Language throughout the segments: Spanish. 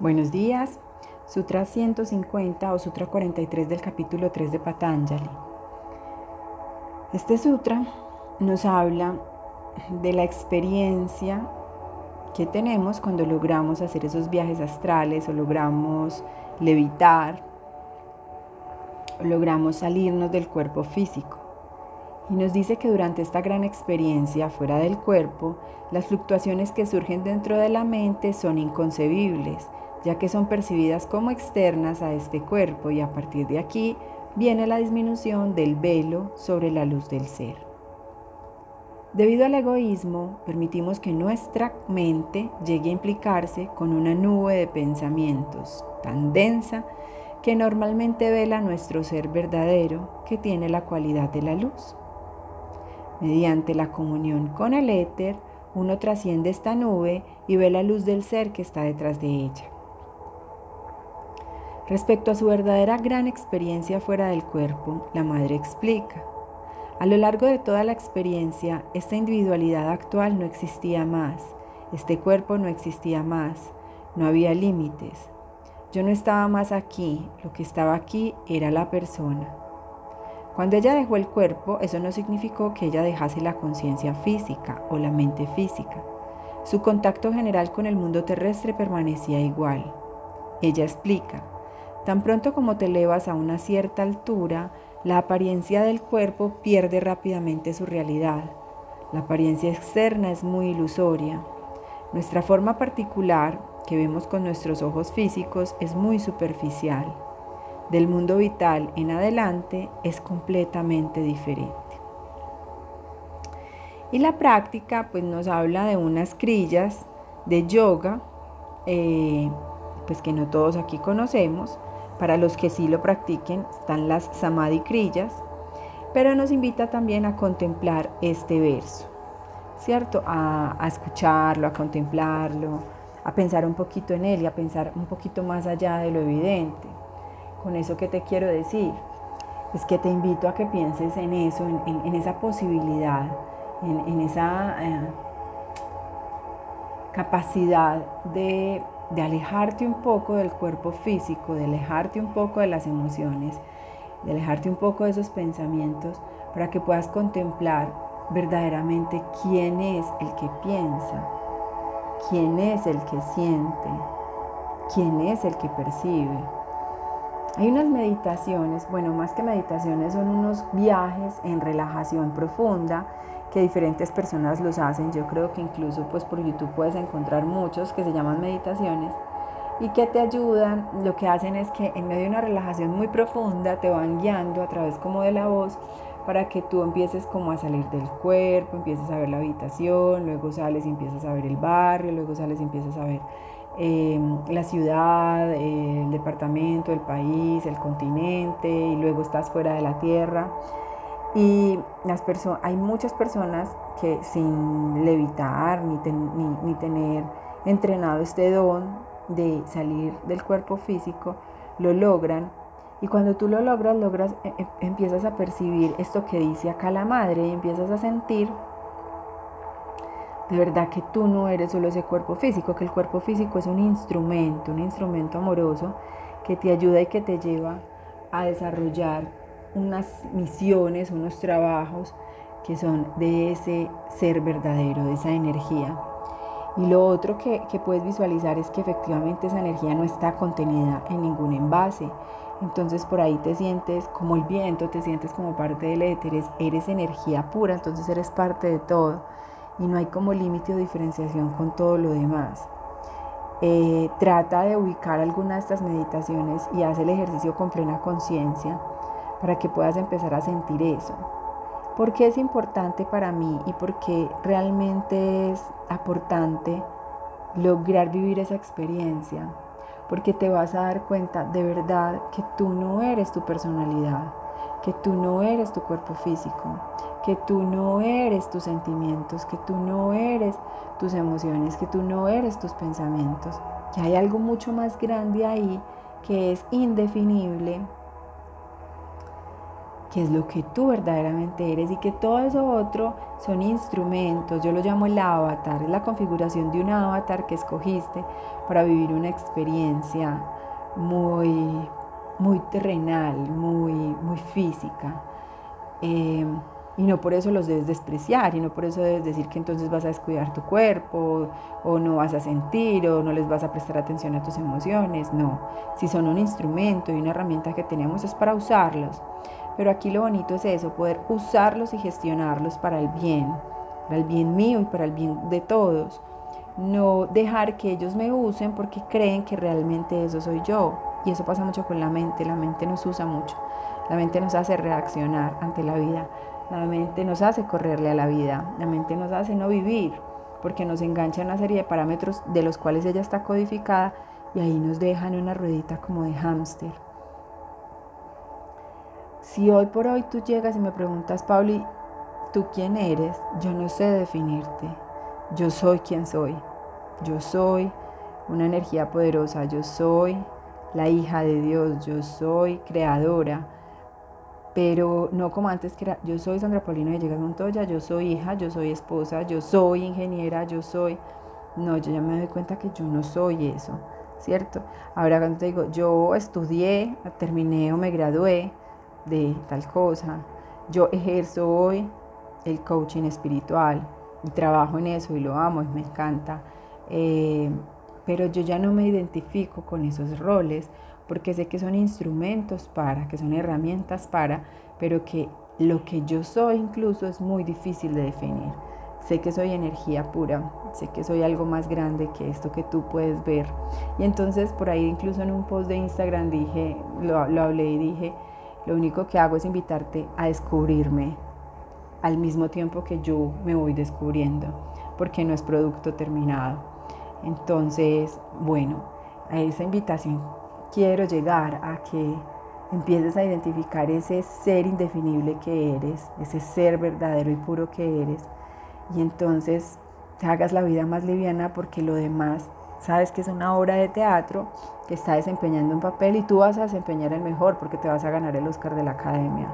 Buenos días. Sutra 150 o Sutra 43 del capítulo 3 de Patanjali. Este sutra nos habla de la experiencia que tenemos cuando logramos hacer esos viajes astrales o logramos levitar, o logramos salirnos del cuerpo físico. Y nos dice que durante esta gran experiencia fuera del cuerpo, las fluctuaciones que surgen dentro de la mente son inconcebibles ya que son percibidas como externas a este cuerpo y a partir de aquí viene la disminución del velo sobre la luz del ser. Debido al egoísmo, permitimos que nuestra mente llegue a implicarse con una nube de pensamientos tan densa que normalmente vela nuestro ser verdadero que tiene la cualidad de la luz. Mediante la comunión con el éter, uno trasciende esta nube y ve la luz del ser que está detrás de ella. Respecto a su verdadera gran experiencia fuera del cuerpo, la madre explica, a lo largo de toda la experiencia, esta individualidad actual no existía más, este cuerpo no existía más, no había límites. Yo no estaba más aquí, lo que estaba aquí era la persona. Cuando ella dejó el cuerpo, eso no significó que ella dejase la conciencia física o la mente física. Su contacto general con el mundo terrestre permanecía igual. Ella explica, Tan pronto como te elevas a una cierta altura, la apariencia del cuerpo pierde rápidamente su realidad. La apariencia externa es muy ilusoria. Nuestra forma particular, que vemos con nuestros ojos físicos, es muy superficial. Del mundo vital en adelante es completamente diferente. Y la práctica pues nos habla de unas crillas de yoga, eh, pues que no todos aquí conocemos, para los que sí lo practiquen están las samadhi krillas, pero nos invita también a contemplar este verso, ¿cierto? A, a escucharlo, a contemplarlo, a pensar un poquito en él y a pensar un poquito más allá de lo evidente. Con eso que te quiero decir, es que te invito a que pienses en eso, en, esa posibilidad, en, esa eh, capacidad de de alejarte un poco del cuerpo físico, de alejarte un poco de las emociones, de alejarte un poco de esos pensamientos, para que puedas contemplar verdaderamente quién es el que piensa, quién es el que siente, quién es el que percibe. Hay unas meditaciones, bueno, más que meditaciones, son unos viajes en relajación profunda que diferentes personas los hacen. Yo creo que incluso pues por YouTube puedes encontrar muchos que se llaman meditaciones y que te ayudan. Lo que hacen es que en medio de una relajación muy profunda te van guiando a través como de la voz para que tú empieces como a salir del cuerpo, empieces a ver la habitación, luego sales y empiezas a ver el barrio, luego sales y empiezas a ver eh, la ciudad, el departamento, el país, el continente y luego estás fuera de la tierra. Y las hay muchas personas que sin levitar ni, ni, tener entrenado este don de salir del cuerpo físico, lo logran. Y cuando tú lo logras, logras, e, e, empiezas a percibir esto que dice acá la madre y empiezas a sentir de verdad que tú no eres solo ese cuerpo físico, que el cuerpo físico es un instrumento, un instrumento amoroso que te ayuda y que te lleva a desarrollar unas misiones, unos trabajos que son de ese ser verdadero, de esa energía. Y lo otro que, puedes visualizar es que efectivamente esa energía no está contenida en ningún envase. Entonces por ahí te sientes como el viento, te sientes como parte del éter, eres energía pura, entonces eres parte de todo. Y no hay como límite o diferenciación con todo lo demás. Eh, trata de ubicar alguna de estas meditaciones y haz el ejercicio con plena conciencia para que puedas empezar a sentir eso. ¿Por qué es importante para mí y por qué realmente es aportante lograr vivir esa experiencia? Porque te vas a dar cuenta de verdad que tú no eres tu personalidad, que tú no eres tu cuerpo físico, que tú no eres tus sentimientos, que tú no eres tus emociones, que tú no eres tus pensamientos, que hay algo mucho más grande ahí que es indefinible, que es lo que tú verdaderamente eres y que todo eso otro son instrumentos, yo lo llamo el avatar, es la configuración de un avatar que escogiste para vivir una experiencia muy, muy terrenal, muy, muy física. Eh, y no por eso los debes despreciar y no por eso debes decir que entonces vas a descuidar tu cuerpo o no vas a sentir o no les vas a prestar atención a tus emociones. No, si son un instrumento y una herramienta que tenemos es para usarlos. Pero aquí lo bonito es eso, poder usarlos y gestionarlos para el bien, para el bien mío y para el bien de todos. No dejar que ellos me usen porque creen que realmente eso soy yo. Y eso pasa mucho con la mente, la mente nos usa mucho. La mente nos hace reaccionar ante la vida la mente nos hace correrle a la vida, la mente nos hace no vivir, porque nos engancha en una serie de parámetros de los cuales ella está codificada y ahí nos deja en una ruedita como de hámster. Si hoy por hoy tú llegas y me preguntas, Pauli, ¿tú quién eres? Yo no sé definirte. Yo soy quien soy. Yo soy una energía poderosa. Yo soy la hija de Dios. Yo soy creadora pero no como antes que era, yo soy Sandra Paulino de Llegas Montoya, yo soy hija, yo soy esposa, yo soy ingeniera, yo soy... No, yo ya me doy cuenta que yo no soy eso, ¿cierto? Ahora cuando te digo, yo estudié, terminé o me gradué de tal cosa, yo ejerzo hoy el coaching espiritual y trabajo en eso y lo amo y me encanta, eh, pero yo ya no me identifico con esos roles porque sé que son instrumentos para, que son herramientas para, pero que lo que yo soy incluso es muy difícil de definir. Sé que soy energía pura, sé que soy algo más grande que esto que tú puedes ver. Y entonces por ahí incluso en un post de Instagram dije, lo, lo hablé y dije, lo único que hago es invitarte a descubrirme al mismo tiempo que yo me voy descubriendo, porque no es producto terminado. Entonces, bueno, a esa invitación quiero llegar a que empieces a identificar ese ser indefinible que eres, ese ser verdadero y puro que eres, y entonces te hagas la vida más liviana porque lo demás sabes que es una obra de teatro que está desempeñando un papel y tú vas a desempeñar el mejor porque te vas a ganar el Oscar de la academia.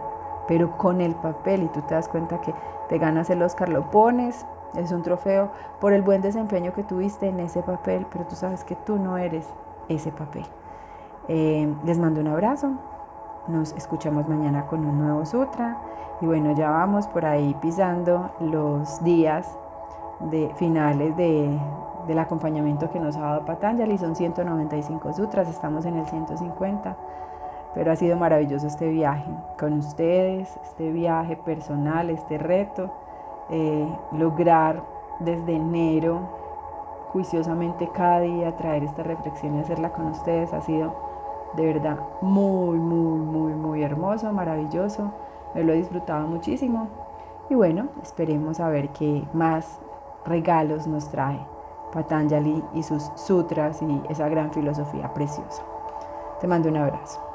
Pero con el papel y tú te das cuenta que te ganas el Oscar, lo pones, es un trofeo por el buen desempeño que tuviste en ese papel, pero tú sabes que tú no eres ese papel. Eh, les mando un abrazo. Nos escuchamos mañana con un nuevo sutra. Y bueno, ya vamos por ahí pisando los días de finales de, del acompañamiento que nos ha dado Patanjali. Son 195 sutras, estamos en el 150. Pero ha sido maravilloso este viaje con ustedes, este viaje personal, este reto. Eh, lograr desde enero juiciosamente cada día traer esta reflexión y hacerla con ustedes ha sido de verdad muy, muy, muy, muy hermoso, maravilloso. Me lo he disfrutado muchísimo. Y bueno, esperemos a ver qué más regalos nos trae Patanjali y sus sutras y esa gran filosofía preciosa. Te mando un abrazo.